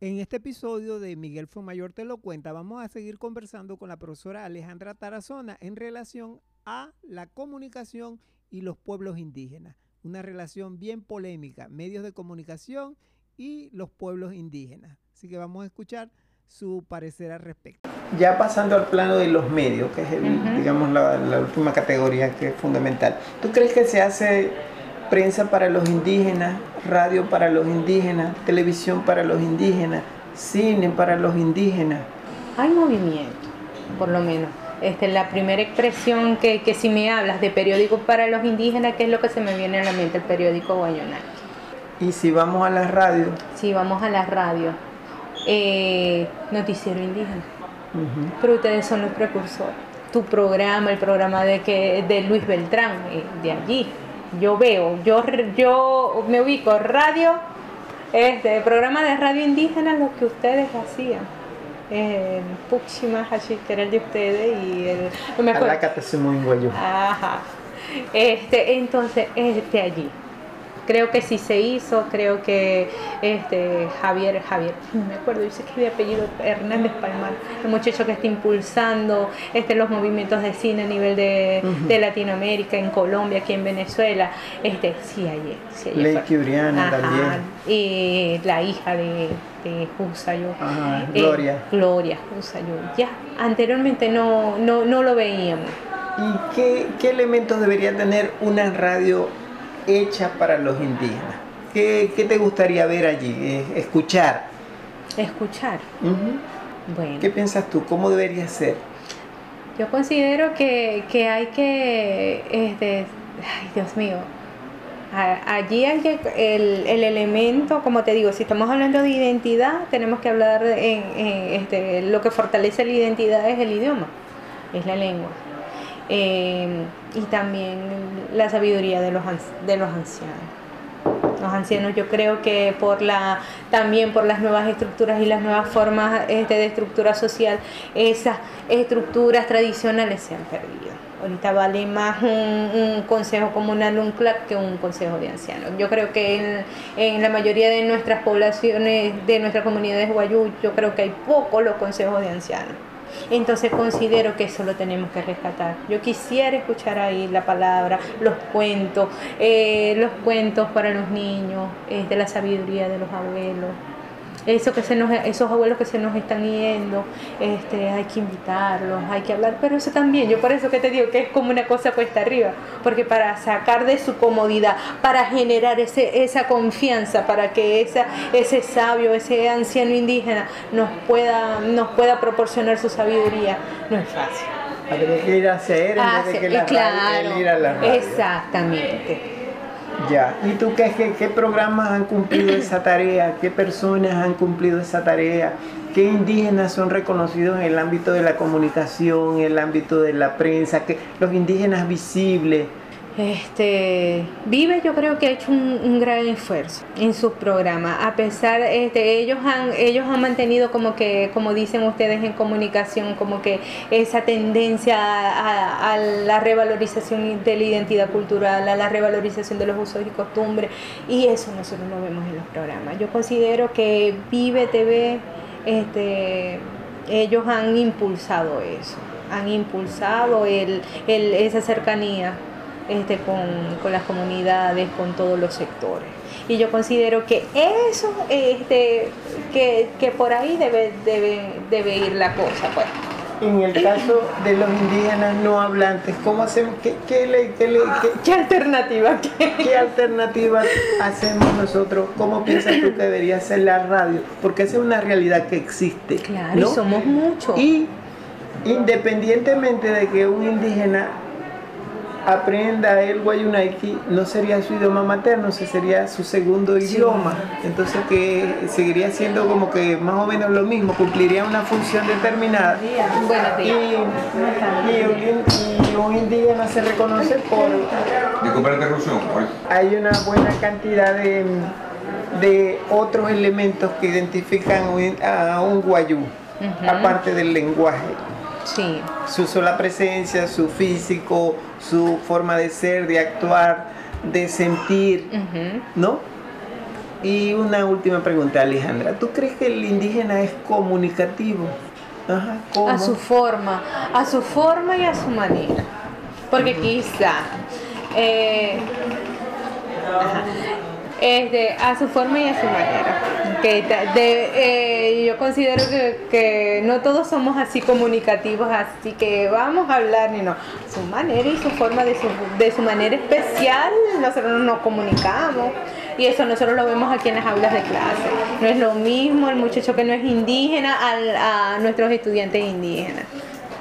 En este episodio de Miguel Fumayor te lo cuenta, vamos a seguir conversando con la profesora Alejandra Tarazona en relación a la comunicación y los pueblos indígenas. Una relación bien polémica, medios de comunicación y los pueblos indígenas. Así que vamos a escuchar su parecer al respecto. Ya pasando al plano de los medios, que es digamos la, la última categoría que es fundamental. ¿Tú crees que se hace prensa para los indígenas, radio para los indígenas, televisión para los indígenas, cine para los indígenas. Hay movimiento, por lo menos. Este, la primera expresión que, que si me hablas de periódico para los indígenas, ¿qué es lo que se me viene a la mente? El periódico Guayonaki. ¿Y si vamos a la radio? Si vamos a la radio, eh, noticiero indígena. Pero ustedes son los precursores. Tu programa, el programa de, que, de Luis Beltrán, eh, de allí, yo veo, yo, yo me ubico radio, este programa de radio indígena, lo que ustedes hacían. Eh, que era el de ustedes, y el. No me acuerdo. Ajá. Este, entonces, este allí creo que sí se hizo, creo que este Javier, Javier, no me acuerdo, dice que había apellido Hernández Palmar, el muchacho que está impulsando este, los movimientos de cine a nivel de, Latinoamérica, en Colombia, aquí en Venezuela, este, sí hay, sí hay también. Y la hija de, de Husayo, eh, Gloria. Gloria Husayo, ya, anteriormente no, no, no lo veíamos. ¿Y qué, qué elementos debería tener una radio hecha para los indígenas. ¿Qué, te gustaría ver allí? Eh, escuchar. Escuchar. bueno. ¿Qué piensas tú? ¿Cómo debería ser? Yo considero que, hay que, este, ay Dios mío, allí hay que, el, elemento, como te digo, si estamos hablando de identidad, tenemos que hablar en, este, lo que fortalece la identidad es el idioma, es la lengua. Em, y también la sabiduría de los, de los ancianos. Los ancianos yo creo que por la, también por las nuevas estructuras y las nuevas formas este, de estructura social, esas estructuras tradicionales se han perdido. Ahorita vale más un, consejo comunal, un CLAC, que un consejo de ancianos. Yo creo que en, la mayoría de nuestras poblaciones, de nuestras comunidades guayú, yo creo que hay pocos los consejos de ancianos. Entonces considero que eso lo tenemos que rescatar. Yo quisiera escuchar ahí la palabra, los cuentos, eh, los cuentos para los niños, eh, de la sabiduría de los abuelos eso que se nos, esos abuelos que se nos están yendo, este, hay que invitarlos, hay que hablar, pero eso también, yo por eso que te digo que es como una cosa puesta arriba, porque para sacar de su comodidad, para generar ese, esa confianza, para que esa, ese sabio, ese anciano indígena nos pueda, nos pueda proporcionar su sabiduría, no es fácil. Hay que ir en vez de que la claro, ir a la Exactamente. Ya, ¿y tú qué, qué, qué, programas han cumplido esa tarea? ¿Qué personas han cumplido esa tarea? ¿Qué indígenas son reconocidos en el ámbito de la comunicación, en el ámbito de la prensa? ¿Qué, los indígenas visibles? Este, Vive yo creo que ha hecho un, gran esfuerzo en sus programas, a pesar, este, ellos han, ellos han mantenido como que, como dicen ustedes en comunicación, como que esa tendencia a, la revalorización de la identidad cultural, a la revalorización de los usos y costumbres, y eso nosotros lo vemos en los programas. Yo considero que Vive TV, este, ellos han impulsado eso, han impulsado el, el, esa cercanía este, con, las comunidades, con todos los sectores. Y yo considero que eso, este, que, que por ahí debe, debe, debe ir la cosa. Pues. En el caso de los indígenas no hablantes, ¿cómo hacemos? ¿Qué, qué, qué, qué alternativa? ¿Qué, alternativa hacemos nosotros? ¿Cómo piensas tú que debería ser la radio? Porque esa es una realidad que existe. Claro, y somos muchos. Y independientemente de que un indígena aprenda el guayunaiki, no sería su idioma materno, sería su segundo idioma. Entonces que seguiría siendo como que más o menos lo mismo, cumpliría una función determinada. Y, un, indígena se reconoce por... interrupción. Hay una buena cantidad de, de otros elementos que identifican a un guayú, aparte del lenguaje. Sí. Su sola presencia, su físico, su forma de ser, de actuar, de sentir, ¿no? Y una última pregunta, Alejandra. ¿Tú crees que el indígena es comunicativo? Ajá, ¿cómo? A su forma, a su forma y a su manera. Porque quizá eh, este, a su forma y a su manera. Que de, eh, yo considero que, no todos somos así comunicativos, así que vamos a hablar, ni no. Su manera y su forma, de su, de su manera especial, nosotros nos comunicamos. Y eso nosotros lo vemos aquí en las aulas de clase. No es lo mismo el muchacho que no es indígena a nuestros estudiantes indígenas.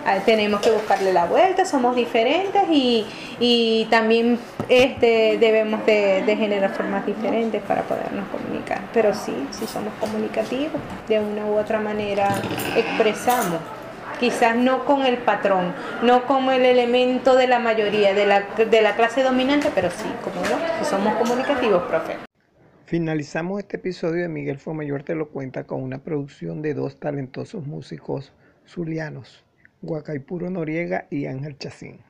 Ah, tenemos que buscarle la vuelta, somos diferentes y, también este, debemos de, generar formas diferentes para podernos comunicar. Pero sí, sí somos comunicativos, de una u otra manera expresamos quizás no con el patrón, no como el elemento de la mayoría de la, de la clase dominante, pero sí, como no, somos comunicativos, profe. Finalizamos este episodio de Miguel Fomayor Te lo cuenta con una producción de dos talentosos músicos zulianos. Guacaipuro Noriega y Ángel Chacín.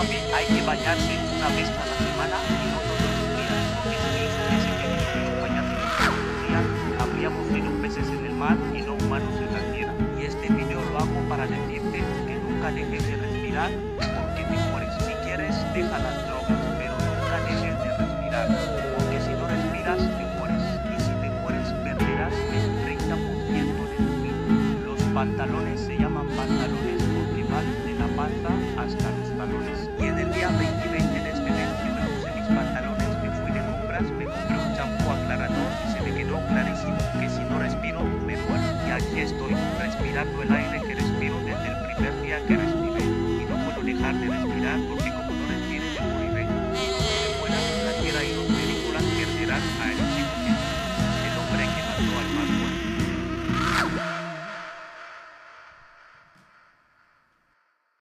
Hay que bañarse una vez a la semana y no todos los días, porque si hubiese querido bañarse todos los días, habríamos sido peces en el mar y no humanos en la tierra. Y este video lo hago para decirte que nunca dejes de respirar, porque te mueres. Si quieres, deja las drogas, pero nunca dejes de respirar, porque si no respiras, te mueres. Y si te mueres, perderás el 30% de tu vida. Los pantalones